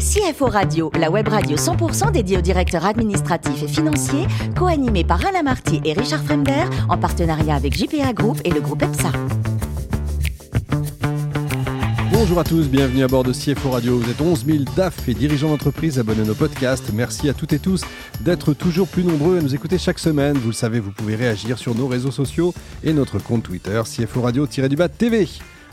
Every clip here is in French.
CFO Radio, la web radio 100% dédiée aux directeurs administratifs et financiers, co-animée par Alain Marty et Richard Fremder, en partenariat avec JPA Group et le groupe EPSA. Bonjour à tous, bienvenue à bord de CFO Radio. Vous êtes 11 000 DAF et dirigeants d'entreprise abonnés à nos podcasts. Merci à toutes et tous d'être toujours plus nombreux à nous écouter chaque semaine. Vous le savez, vous pouvez réagir sur nos réseaux sociaux et notre compte Twitter CFO Radio-du-Bas TV.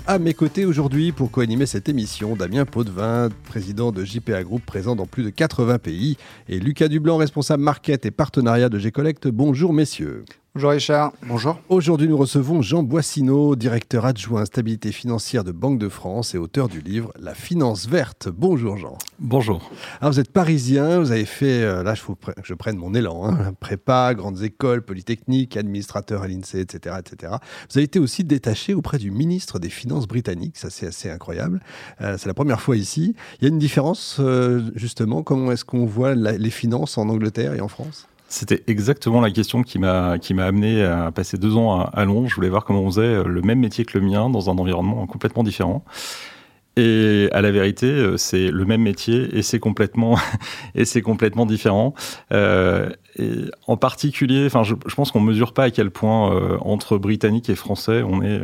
À mes côtés aujourd'hui pour co-animer cette émission, Damien Potvin, président de JPA Group, présent dans plus de 80 pays, et Lucas Dublanc, responsable market et partenariat de G-Collect. Bonjour messieurs. Bonjour Richard. Bonjour. Aujourd'hui, nous recevons Jean Boissineau, directeur adjoint stabilité financière de Banque de France et auteur du livre La finance verte. Bonjour Jean. Bonjour. Alors vous êtes parisien, vous avez fait, euh, là je, faut que je prenne mon élan, hein, prépa, grandes écoles, polytechnique, administrateur à l'INSEE, etc., etc. Vous avez été aussi détaché auprès du ministre des Finances britannique, ça c'est assez incroyable. Euh, c'est la première fois ici. Il y a une différence euh, justement, comment est-ce qu'on voit les finances en Angleterre et en France? C'était exactement la question qui m'a qui m'a amené à passer deux ans à, Londres. Je voulais voir comment on faisait euh, le même métier que le mien dans un environnement complètement différent. Et à la vérité, euh, c'est le même métier et c'est complètement et c'est complètement différent. Euh, et en particulier, enfin, je, je pense qu'on mesure pas à quel point euh, entre britanniques et français, on est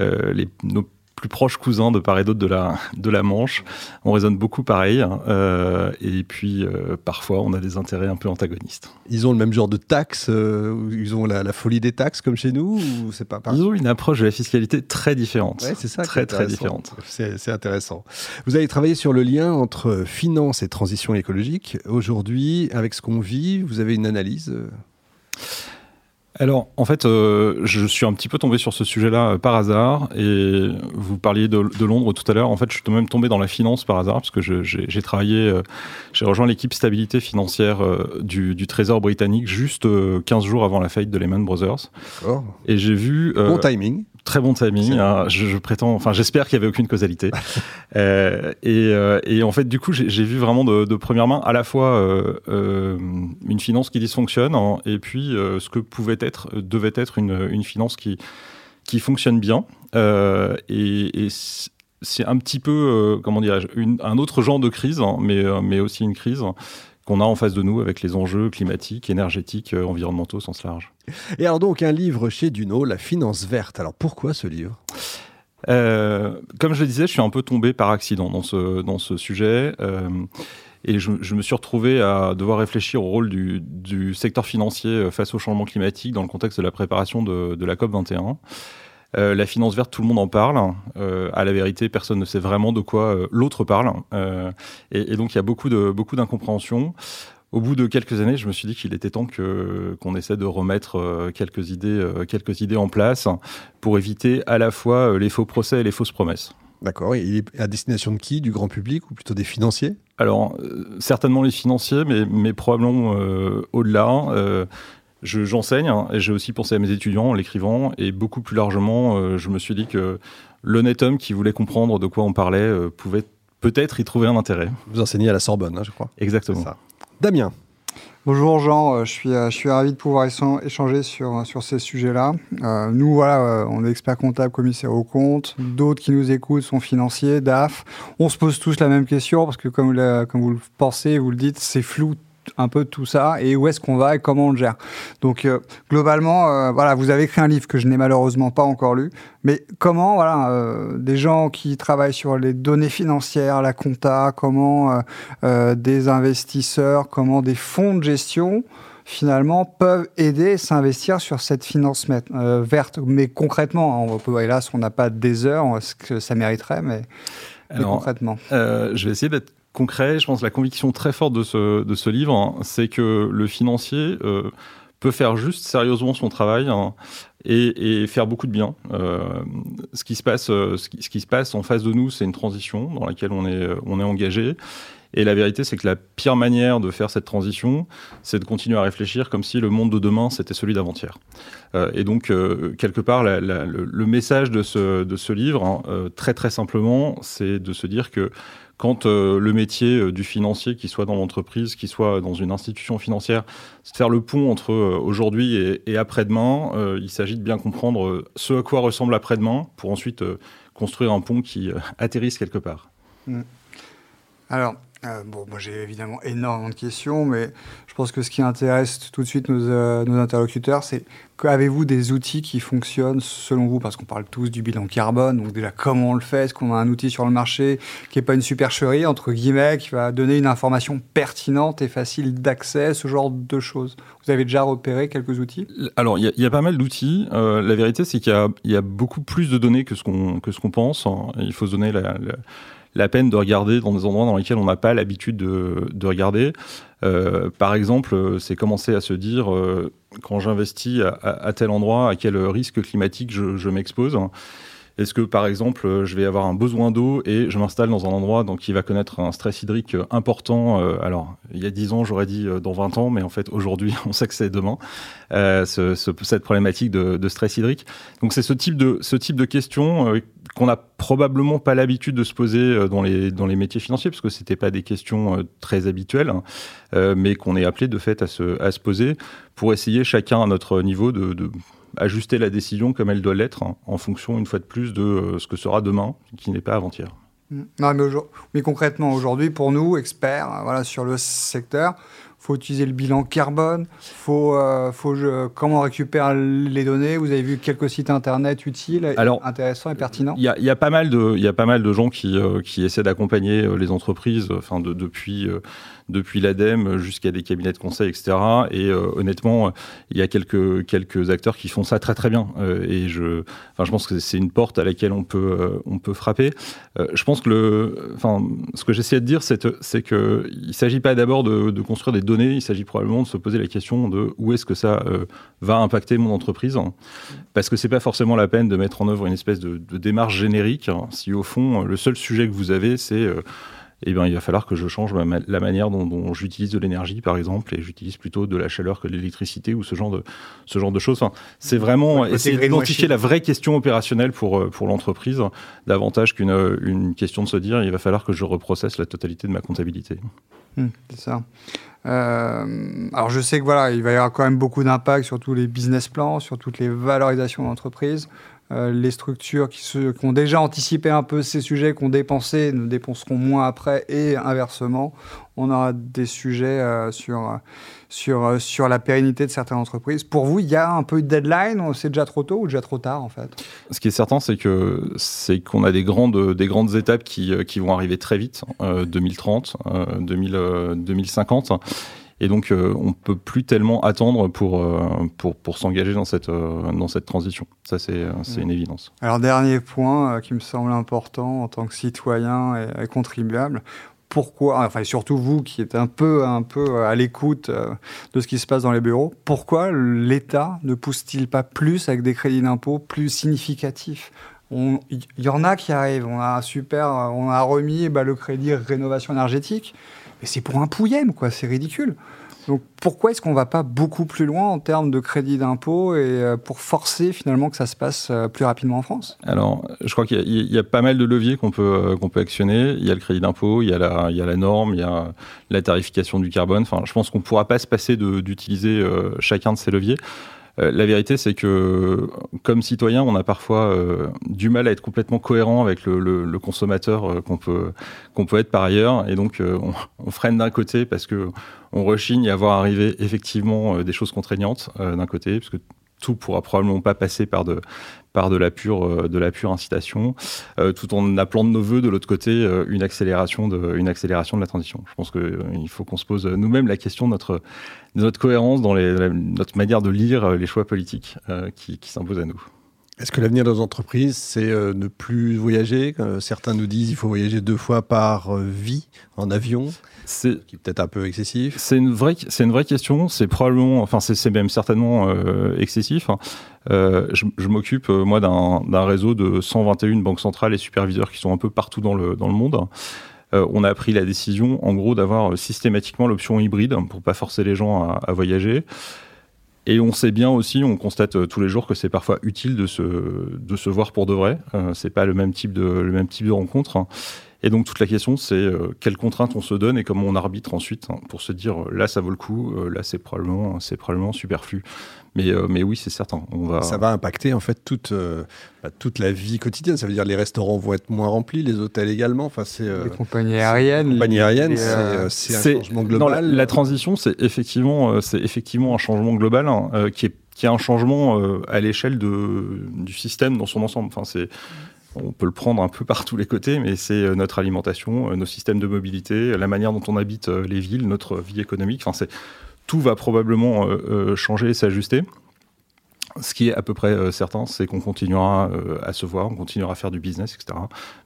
euh, les, nos plus proches cousins de part et d'autre de la, de la Manche. On raisonne beaucoup pareil. Euh, et puis, euh, parfois, on a des intérêts un peu antagonistes. Ils ont le même genre de taxes euh, Ils ont la, folie des taxes comme chez nous ou c'est pas Ils ont une approche de la fiscalité très différente. Ouais, c'est ça. Très, très différente. C'est intéressant. Vous avez travaillé sur le lien entre finance et transition écologique. Aujourd'hui, avec ce qu'on vit, vous avez une analyse alors, en fait, euh, je suis un petit peu tombé sur ce sujet-là euh, par hasard. Et vous parliez de, Londres tout à l'heure. En fait, je suis même tombé dans la finance par hasard, parce que j'ai travaillé, euh, j'ai rejoint l'équipe stabilité financière du, du, Trésor britannique juste 15 jours avant la faillite de Lehman Brothers. Et j'ai vu. bon timing. Très bon timing. Hein. je, prétends, enfin, j'espère qu'il n'y avait aucune causalité. euh, et, euh, et, en fait, du coup, j'ai vu vraiment de, de, première main à la fois euh, une finance qui dysfonctionne hein, et puis ce que pouvait être, devait être une, une finance qui, qui fonctionne bien. et, et c'est un petit peu, comment dirais-je, un autre genre de crise, hein, mais, mais aussi une crise qu'on a en face de nous avec les enjeux climatiques, énergétiques, euh, environnementaux au sens large. Et alors donc un livre chez Duno, La finance verte. Alors pourquoi ce livre? Euh, Comme je le disais, je suis un peu tombé par accident dans ce, dans ce sujet. Euh, et je, je, me suis retrouvé à devoir réfléchir au rôle du, du, secteur financier face au changement climatique dans le contexte de la préparation de, de la COP 21. Euh, la finance verte, tout le monde en parle. Euh, à la vérité, personne ne sait vraiment de quoi euh, l'autre parle. Et, et, donc, il y a beaucoup de beaucoup d'incompréhension. Au bout de quelques années, je me suis dit qu'il était temps que qu'on essaie de remettre quelques idées quelques idées en place pour éviter à la fois les faux procès et les fausses promesses. D'accord. Et il est à destination de qui? Du grand public ou plutôt des financiers? Alors, certainement les financiers, mais, mais probablement au-delà. J'enseigne hein, et j'ai aussi pensé à mes étudiants en l'écrivant et beaucoup plus largement, euh, je me suis dit que l'honnête homme qui voulait comprendre de quoi on parlait euh, pouvait peut-être y trouver un intérêt. Vous enseignez à la Sorbonne, hein, je crois. Exactement. Ça. Damien. Bonjour Jean, euh, je suis, je suis ravi de pouvoir échanger sur, sur ces sujets-là. nous, voilà, on est experts comptables, commissaires aux comptes. D'autres qui nous écoutent sont financiers, DAF. On se pose tous la même question parce que comme, comme vous le pensez, vous le dites, c'est flou un peu tout ça et où est-ce qu'on va et comment on le gère. Donc euh, globalement, euh, voilà, vous avez écrit un livre que je n'ai malheureusement pas encore lu, mais comment, voilà, euh, des gens qui travaillent sur les données financières, la compta, comment des investisseurs, comment des fonds de gestion finalement peuvent aider s'investir sur cette finance verte. Mais concrètement, hein, on peut, hélas, on n'a pas des heures, ce que ça mériterait, mais, concrètement. je vais essayer d'être concret. Je pense la conviction très forte de ce, de ce livre, hein, c'est que le financier euh, peut faire juste sérieusement son travail hein, et, faire beaucoup de bien. Euh, ce, qui se passe, euh, ce, qui, se passe en face de nous, c'est une transition dans laquelle on est, on est engagé. Et la vérité, c'est que la pire manière de faire cette transition, c'est de continuer à réfléchir comme si le monde de demain, c'était celui d'avant-hier. Euh, et donc, euh, quelque part, le, message de ce, de ce livre, hein, euh, très très simplement, c'est de se dire que quand euh, le métier euh, du financier, qui soit dans l'entreprise, qui soit dans une institution financière, c'est de faire le pont entre euh, aujourd'hui et après-demain. il s'agit de bien comprendre ce à quoi ressemble après-demain pour ensuite construire un pont qui atterrisse quelque part. Mmh. Alors, euh, bon, moi j'ai évidemment énormément de questions, mais je pense que ce qui intéresse tout de suite nos, euh, interlocuteurs, c'est qu'avez-vous des outils qui fonctionnent selon vous? Parce qu'on parle tous du bilan carbone, donc déjà comment on le fait? Est-ce qu'on a un outil sur le marché qui n'est pas une supercherie, entre guillemets, qui va donner une information pertinente et facile d'accès, ce genre de choses? Vous avez déjà repéré quelques outils? Alors, il y, a pas mal d'outils. Euh, la vérité, c'est qu'il y, a beaucoup plus de données que ce qu'on pense. Il faut se donner la la peine de regarder dans des endroits dans lesquels on n'a pas l'habitude de, de, regarder. Euh, par exemple, c'est commencer à se dire, euh, quand j'investis à, tel endroit, à quel risque climatique je m'expose. Est-ce que, par exemple, je vais avoir un besoin d'eau et je m'installe dans un endroit donc, qui va connaître un stress hydrique important euh, Alors, il y a 10 ans, j'aurais dit euh, dans 20 ans, mais en fait, aujourd'hui, on sait que c'est demain, euh, ce, ce, cette problématique de, stress hydrique. Donc, c'est ce type de, ce type de questions euh, qu'on n'a probablement pas l'habitude de se poser euh, dans les, dans les métiers financiers, parce que c'était pas des questions très habituelles, hein, mais qu'on est appelé de fait à se, à se poser pour essayer chacun à notre niveau de ajuster la décision comme elle doit l'être hein, en fonction, une fois de plus, de euh, ce que sera demain, qui n'est pas avant-hier. Non, mais, concrètement, aujourd'hui, pour nous, experts voilà, sur le secteur, faut utiliser le bilan carbone, faut, euh, faut je, comment on récupère les données. Vous avez vu quelques sites internet utiles, Alors, intéressants et pertinents. Il y, y, a pas mal de, il y a pas mal de gens qui, euh, qui essaient d'accompagner euh, les entreprises, enfin de, depuis. Euh, depuis l'ADEME jusqu'à des cabinets de conseil, etc. Et euh, honnêtement, il y a quelques, quelques acteurs qui font ça très très bien. Euh, et je, enfin, je pense que c'est une porte à laquelle on peut, euh, on peut frapper. je pense que le, enfin, ce que j'essaie de dire, c'est qu'il ne s'agit pas d'abord de, de, construire des données, il s'agit probablement de se poser la question de où est-ce que ça va impacter mon entreprise. Parce que c'est pas forcément la peine de mettre en œuvre une espèce de, de démarche générique hein, si au fond, le seul sujet que vous avez, c'est eh bien, il va falloir que je change ma, la manière dont, dont j'utilise de l'énergie, par exemple, et j'utilise plutôt de la chaleur que de l'électricité ou ce genre de, ce genre de choses. Enfin, c'est vraiment ouais, essayer d'identifier la vraie question opérationnelle pour, pour l'entreprise, davantage qu'une une question de se dire il va falloir que je reprocesse la totalité de ma comptabilité. Mmh, c'est ça. Euh, alors je sais que voilà, il va y avoir quand même beaucoup d'impact sur tous les business plans, sur toutes les valorisations d'entreprise. Euh, les structures qui, ont déjà anticipé un peu ces sujets, qui ont dépensé, ne dépenseront moins après, et inversement, on aura des sujets euh, sur, sur, sur la pérennité de certaines entreprises. Pour vous, il y a un peu de deadline C'est déjà trop tôt ou déjà trop tard, en fait? Ce qui est certain, c'est que c'est qu'on a des grandes, des grandes étapes qui, qui vont arriver très vite, euh, 2030, 2000, 2050 et donc, euh, on peut plus tellement attendre pour, euh, pour, pour s'engager dans cette, euh, dans cette transition. Ça, c'est c'est une évidence. Alors, dernier point qui me semble important en tant que citoyen et, et contribuable, pourquoi, enfin surtout vous qui êtes un peu, un peu à l'écoute de ce qui se passe dans les bureaux, pourquoi l'État ne pousse-t-il pas plus avec des crédits d'impôt plus significatifs? Il y en a qui arrivent. On a super, on a remis bah, le crédit rénovation énergétique, mais c'est pour un pouillème, quoi. C'est ridicule. Donc pourquoi est-ce qu'on va pas beaucoup plus loin en termes de crédit d'impôt et euh, pour forcer finalement que ça se passe euh, plus rapidement en France? Alors, je crois qu'il y, y, a pas mal de leviers qu'on peut euh, peut actionner. Il y a le crédit d'impôt, il y a la il y a la norme, il y a la tarification du carbone. Enfin, je pense qu'on pourra pas se passer d'utiliser chacun de ces leviers. Euh, la vérité, c'est que comme citoyen, on a parfois euh, du mal à être complètement cohérent avec le, consommateur euh, qu'on peut peut être par ailleurs, et donc on, freine d'un côté parce que on rechigne à voir arriver effectivement des choses contraignantes d'un côté, parce tout pourra probablement pas passer par de de la pure incitation euh, tout en appelant de nos voeux de l'autre côté euh, une accélération de une la transition. Je pense que euh, il faut qu'on se pose nous-mêmes la question de notre cohérence dans notre manière de lire les choix politiques euh, qui s'imposent à nous est-ce que l'avenir de nos entreprises, c'est euh, ne plus voyager? Euh, Certains nous disent qu'il faut voyager deux fois par euh, vie en avion. C'est qui est peut-être un peu excessif. C'est une vraie, c'est une vraie question. C'est probablement, enfin, c'est même certainement excessif. Hein. Je, je m'occupe moi d'un réseau de 121 banques centrales et superviseurs qui sont un peu partout dans le dans le monde. Euh, on a pris la décision, en gros, d'avoir systématiquement l'option hybride pour pas forcer les gens à, à voyager. Et on sait bien aussi, on constate euh, tous les jours que c'est parfois utile de se, de se voir pour de vrai. Euh, c'est pas le même type de, le même type de rencontre. Et donc toute la question, c'est euh, quelles contraintes on se donne et comment on arbitre ensuite hein, pour se dire euh, là ça vaut le coup, euh, là c'est probablement c'est probablement superflu. Mais mais oui, c'est certain. On va. Ça va impacter en fait toute bah, toute la vie quotidienne. Ça veut dire les restaurants vont être moins remplis, les hôtels également. Enfin c'est les compagnies aériennes. Les compagnies aériennes, c'est un changement global. la, transition, c'est effectivement c'est effectivement un changement global hein, qui est qui est un changement à l'échelle du système dans son ensemble. Enfin, c'est on peut le prendre un peu par tous les côtés, mais c'est euh, notre alimentation, euh, nos systèmes de mobilité, la manière dont on habite euh, les villes, notre vie économique. Enfin, c'est tout va probablement changer et s'ajuster. Ce qui est à peu près certain, c'est qu'on continuera à se voir, on continuera à faire du business, etc.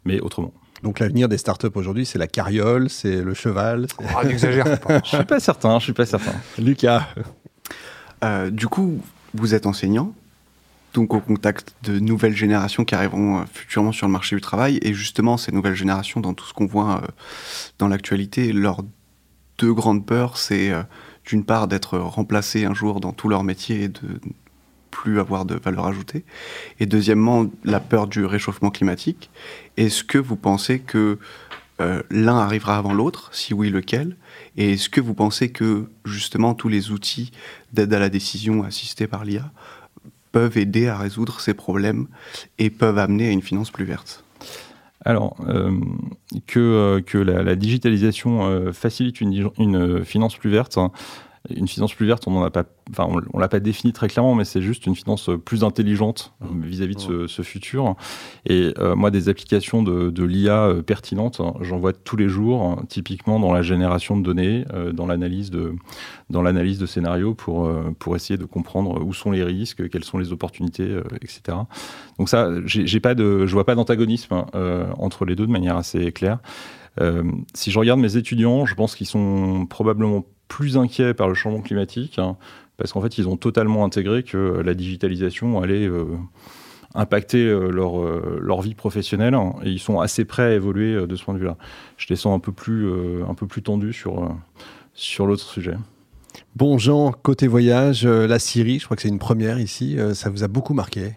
Mais autrement. Donc l'avenir des startups aujourd'hui, c'est la carriole, c'est le cheval. Ah, n'exagère pas. je suis pas certain, je suis pas certain. Lucas. du coup, vous êtes enseignant donc au contact de nouvelles générations qui arriveront euh, futurement sur le marché du travail. Et justement, ces nouvelles générations, dans tout ce qu'on voit euh, dans l'actualité, leurs deux grandes peurs, c'est euh, d'une part d'être remplacés un jour dans tout leur métier et de plus avoir de valeur ajoutée. Et deuxièmement, la peur du réchauffement climatique. Est-ce que vous pensez que l'un arrivera avant l'autre? Si oui, lequel? Et est-ce que vous pensez que justement tous les outils d'aide à la décision assistés par l'IA peuvent aider à résoudre ces problèmes et peuvent amener à une finance plus verte. Alors, euh, que, euh, que la, digitalisation euh, facilite une, une, finance plus verte, hein, une finance plus verte, on n'en a pas enfin, on, ne l'a pas défini très clairement, mais c'est juste une finance euh, plus intelligente euh, mmh. vis-à-vis de ce, futur. Et euh, moi, des applications de, l'IA pertinentes, hein, j'en vois tous les jours, hein, typiquement dans la génération de données, dans l'analyse de, dans l'analyse de scénarios pour, pour essayer de comprendre où sont les risques, quelles sont les opportunités, etc. Donc ça, j'ai pas de, je vois pas d'antagonisme hein, entre les deux de manière assez claire. si je regarde mes étudiants, je pense qu'ils sont probablement plus inquiets par le changement climatique, parce qu'en fait, ils ont totalement intégré que la digitalisation allait euh, impacter euh, leur, euh, leur vie professionnelle, hein, et ils sont assez prêts à évoluer de ce point de vue-là. Je les sens un peu plus, un peu plus tendus sur, sur l'autre sujet. Bon Jean, côté voyage, la Syrie, je crois que c'est une première ici, ça vous a beaucoup marqué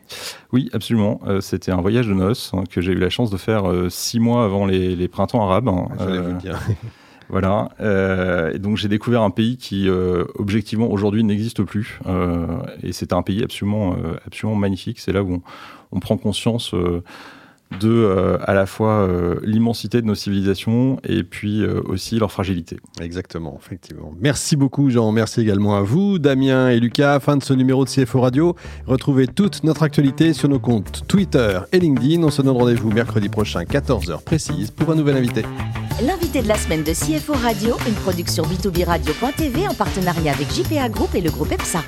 Oui, absolument. C'était un voyage de noces hein, que j'ai eu la chance de faire six mois avant les, printemps arabes. Hein. Je vu bien. Voilà. Euh, donc j'ai découvert un pays qui, euh, objectivement, aujourd'hui n'existe plus. Euh, et c'est un pays absolument, absolument magnifique. C'est là où on, prend conscience de à la fois l'immensité de nos civilisations et puis aussi leur fragilité. Exactement, effectivement. Merci beaucoup Jean, merci également à vous, Damien et Lucas. Fin de ce numéro de CFO Radio. Retrouvez toute notre actualité sur nos comptes Twitter et LinkedIn. On se donne rendez-vous mercredi prochain, 14h précise, pour un nouvel invité. L'invité de la semaine de CFO Radio, une production b2b radio.tv en partenariat avec JPA Group et le groupe EPSA.